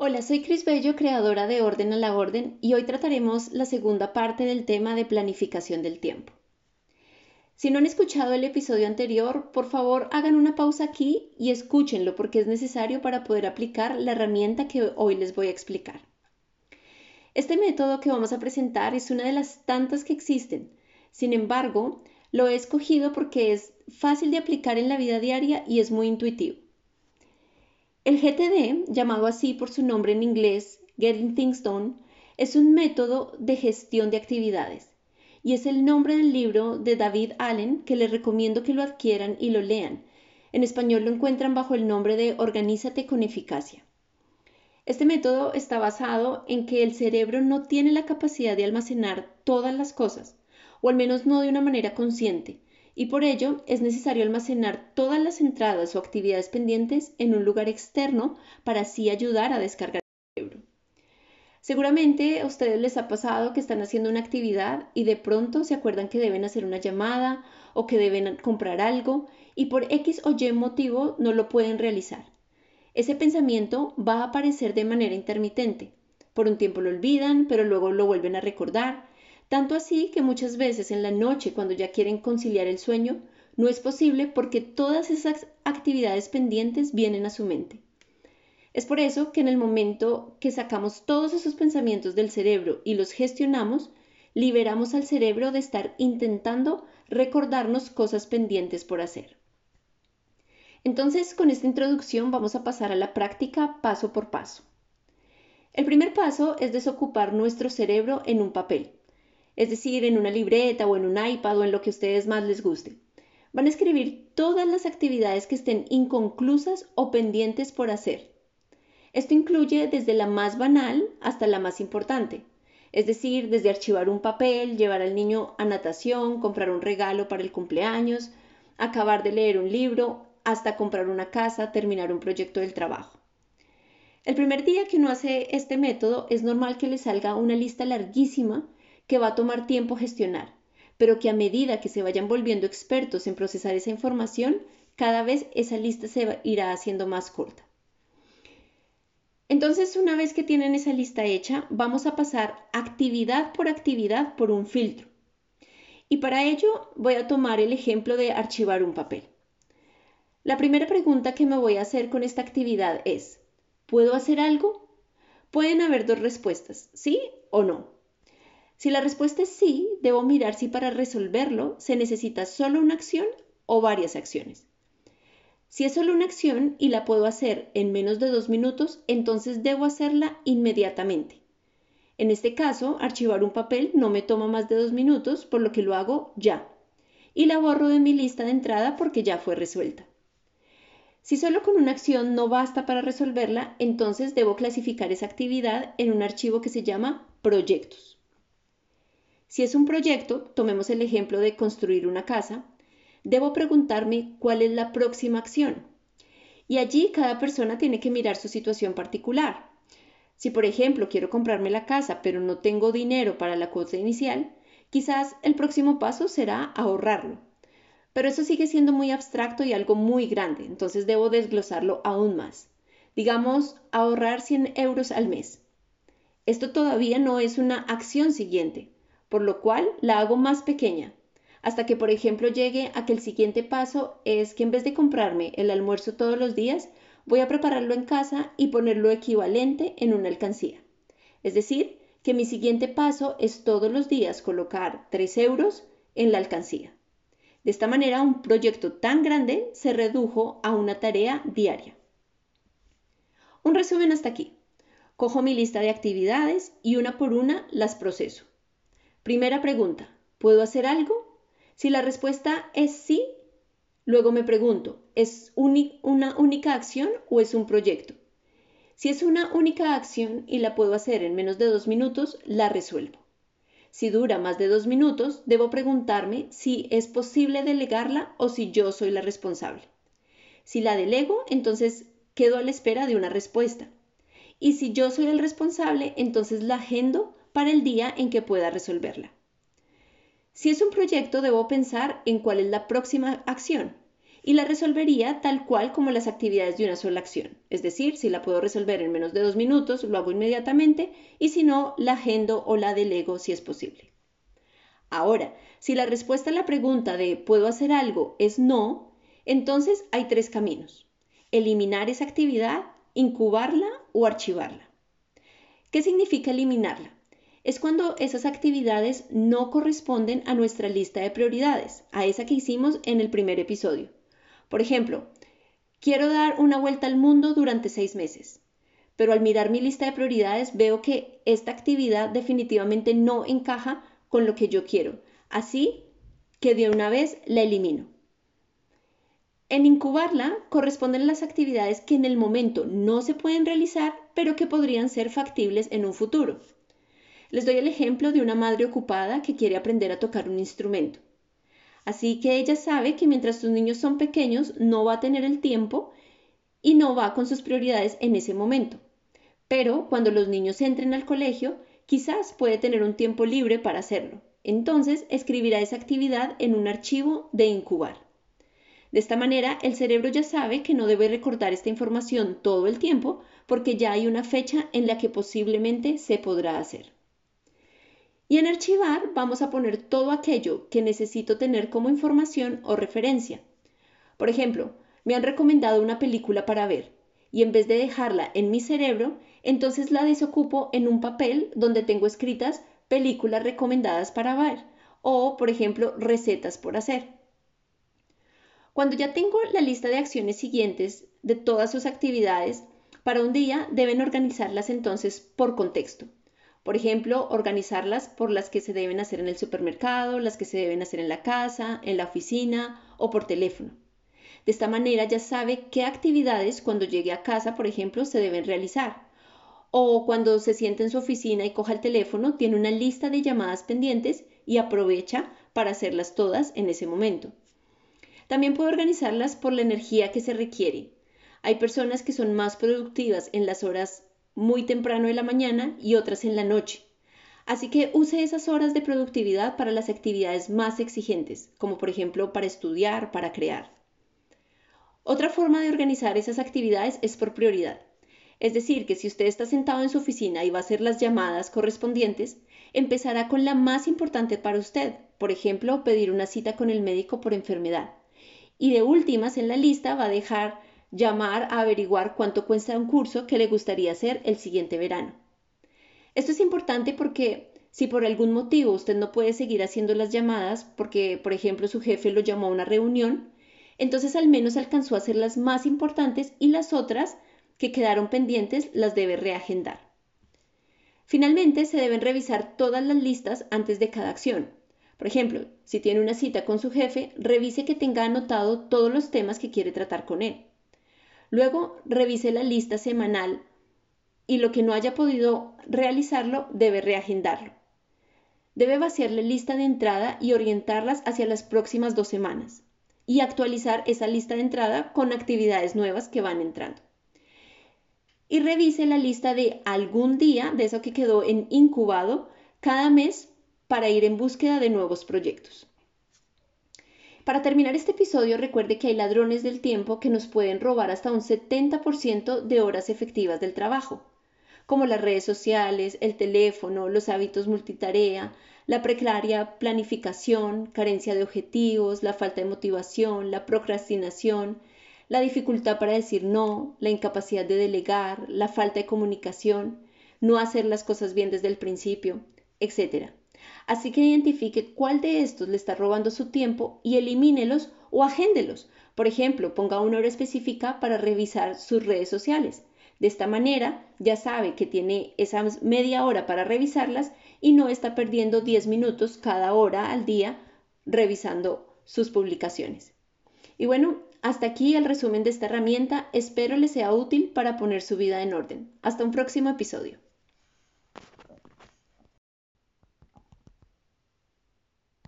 Hola, soy Cris Bello, creadora de Orden a la Orden, y hoy trataremos la segunda parte del tema de planificación del tiempo. Si no han escuchado el episodio anterior, por favor hagan una pausa aquí y escúchenlo porque es necesario para poder aplicar la herramienta que hoy les voy a explicar. Este método que vamos a presentar es una de las tantas que existen. Sin embargo, lo he escogido porque es fácil de aplicar en la vida diaria y es muy intuitivo. El GTD, llamado así por su nombre en inglés, Getting Things Done, es un método de gestión de actividades y es el nombre del libro de David Allen que les recomiendo que lo adquieran y lo lean. En español lo encuentran bajo el nombre de Organízate con eficacia. Este método está basado en que el cerebro no tiene la capacidad de almacenar todas las cosas, o al menos no de una manera consciente, y por ello es necesario almacenar todas las entradas o actividades pendientes en un lugar externo para así ayudar a descargar el cerebro. Seguramente a ustedes les ha pasado que están haciendo una actividad y de pronto se acuerdan que deben hacer una llamada o que deben comprar algo y por X o Y motivo no lo pueden realizar. Ese pensamiento va a aparecer de manera intermitente. Por un tiempo lo olvidan, pero luego lo vuelven a recordar. Tanto así que muchas veces en la noche, cuando ya quieren conciliar el sueño, no es posible porque todas esas actividades pendientes vienen a su mente. Es por eso que en el momento que sacamos todos esos pensamientos del cerebro y los gestionamos, liberamos al cerebro de estar intentando recordarnos cosas pendientes por hacer. Entonces, con esta introducción vamos a pasar a la práctica paso por paso. El primer paso es desocupar nuestro cerebro en un papel, es decir, en una libreta o en un iPad o en lo que a ustedes más les guste. Van a escribir todas las actividades que estén inconclusas o pendientes por hacer esto incluye desde la más banal hasta la más importante, es decir, desde archivar un papel, llevar al niño a natación, comprar un regalo para el cumpleaños, acabar de leer un libro, hasta comprar una casa, terminar un proyecto del trabajo. El primer día que uno hace este método es normal que le salga una lista larguísima que va a tomar tiempo gestionar, pero que a medida que se vayan volviendo expertos en procesar esa información, cada vez esa lista se irá haciendo más corta. Entonces, una vez que tienen esa lista hecha, vamos a pasar actividad por actividad por un filtro. Y para ello voy a tomar el ejemplo de archivar un papel. La primera pregunta que me voy a hacer con esta actividad es, ¿puedo hacer algo? Pueden haber dos respuestas, sí o no. Si la respuesta es sí, debo mirar si para resolverlo se necesita solo una acción o varias acciones. Si es solo una acción y la puedo hacer en menos de dos minutos, entonces debo hacerla inmediatamente. En este caso, archivar un papel no me toma más de dos minutos, por lo que lo hago ya. Y la borro de mi lista de entrada porque ya fue resuelta. Si solo con una acción no basta para resolverla, entonces debo clasificar esa actividad en un archivo que se llama proyectos. Si es un proyecto, tomemos el ejemplo de construir una casa, debo preguntarme cuál es la próxima acción. Y allí cada persona tiene que mirar su situación particular. Si por ejemplo quiero comprarme la casa pero no tengo dinero para la cuota inicial, quizás el próximo paso será ahorrarlo. Pero eso sigue siendo muy abstracto y algo muy grande, entonces debo desglosarlo aún más. Digamos, ahorrar 100 euros al mes. Esto todavía no es una acción siguiente, por lo cual la hago más pequeña hasta que, por ejemplo, llegue a que el siguiente paso es que en vez de comprarme el almuerzo todos los días, voy a prepararlo en casa y ponerlo equivalente en una alcancía. Es decir, que mi siguiente paso es todos los días colocar 3 euros en la alcancía. De esta manera, un proyecto tan grande se redujo a una tarea diaria. Un resumen hasta aquí. Cojo mi lista de actividades y una por una las proceso. Primera pregunta, ¿puedo hacer algo? Si la respuesta es sí, luego me pregunto, ¿es una única acción o es un proyecto? Si es una única acción y la puedo hacer en menos de dos minutos, la resuelvo. Si dura más de dos minutos, debo preguntarme si es posible delegarla o si yo soy la responsable. Si la delego, entonces quedo a la espera de una respuesta. Y si yo soy el responsable, entonces la agendo para el día en que pueda resolverla. Si es un proyecto, debo pensar en cuál es la próxima acción. y la resolvería tal cual como las actividades de una sola acción. Es decir, si la puedo resolver en menos de dos minutos, lo hago inmediatamente y si no, la agendo o la delego si es posible. Ahora, si la respuesta a la pregunta de ¿puedo hacer algo? es no, entonces hay tres caminos. Eliminar esa actividad, incubarla o archivarla. ¿Qué significa eliminarla? Es cuando esas actividades no corresponden a nuestra lista de prioridades, a esa que hicimos en el primer episodio. Por ejemplo, quiero dar una vuelta al mundo durante seis meses, pero al mirar mi lista de prioridades veo que esta actividad definitivamente no encaja con lo que yo quiero, así que de una vez la elimino. En incubarla corresponden las actividades que en el momento no se pueden realizar, pero que podrían ser factibles en un futuro. Les doy el ejemplo de una madre ocupada que quiere aprender a tocar un instrumento. Así que ella sabe que mientras sus niños son pequeños no va a tener el tiempo y no va con sus prioridades en ese momento. Pero cuando los niños entren al colegio, quizás puede tener un tiempo libre para hacerlo. Entonces escribirá esa actividad en un archivo de incubar. De esta manera, el cerebro ya sabe que no debe recordar esta información todo el tiempo porque ya hay una fecha en la que posiblemente se podrá hacer. Y en archivar vamos a poner todo aquello que necesito tener como información o referencia. Por ejemplo, me han recomendado una película para ver y en vez de dejarla en mi cerebro, entonces la desocupo en un papel donde tengo escritas películas recomendadas para ver o, por ejemplo, recetas por hacer. Cuando ya tengo la lista de acciones siguientes de todas sus actividades, para un día deben organizarlas entonces por contexto. Por ejemplo, organizarlas por las que se deben hacer en el supermercado, las que se deben hacer en la casa, en la oficina o por teléfono. De esta manera ya sabe qué actividades cuando llegue a casa, por ejemplo, se deben realizar. O cuando se siente en su oficina y coja el teléfono, tiene una lista de llamadas pendientes y aprovecha para hacerlas todas en ese momento. También puede organizarlas por la energía que se requiere. Hay personas que son más productivas en las horas muy temprano de la mañana y otras en la noche. Así que use esas horas de productividad para las actividades más exigentes, como por ejemplo para estudiar, para crear. Otra forma de organizar esas actividades es por prioridad. Es decir, que si usted está sentado en su oficina y va a hacer las llamadas correspondientes, empezará con la más importante para usted, por ejemplo, pedir una cita con el médico por enfermedad. Y de últimas en la lista va a dejar llamar a averiguar cuánto cuesta un curso que le gustaría hacer el siguiente verano. Esto es importante porque si por algún motivo usted no puede seguir haciendo las llamadas porque, por ejemplo, su jefe lo llamó a una reunión, entonces al menos alcanzó a hacer las más importantes y las otras que quedaron pendientes las debe reagendar. Finalmente, se deben revisar todas las listas antes de cada acción. Por ejemplo, si tiene una cita con su jefe, revise que tenga anotado todos los temas que quiere tratar con él. Luego revise la lista semanal y lo que no haya podido realizarlo debe reagendarlo. Debe vaciar la lista de entrada y orientarlas hacia las próximas dos semanas y actualizar esa lista de entrada con actividades nuevas que van entrando. Y revise la lista de algún día, de eso que quedó en incubado, cada mes para ir en búsqueda de nuevos proyectos. Para terminar este episodio, recuerde que hay ladrones del tiempo que nos pueden robar hasta un 70% de horas efectivas del trabajo, como las redes sociales, el teléfono, los hábitos multitarea, la precaria planificación, carencia de objetivos, la falta de motivación, la procrastinación, la dificultad para decir no, la incapacidad de delegar, la falta de comunicación, no hacer las cosas bien desde el principio, etc. Así que identifique cuál de estos le está robando su tiempo y elimínelos o agéndelos. Por ejemplo, ponga una hora específica para revisar sus redes sociales. De esta manera ya sabe que tiene esa media hora para revisarlas y no está perdiendo 10 minutos cada hora al día revisando sus publicaciones. Y bueno, hasta aquí el resumen de esta herramienta. Espero les sea útil para poner su vida en orden. Hasta un próximo episodio.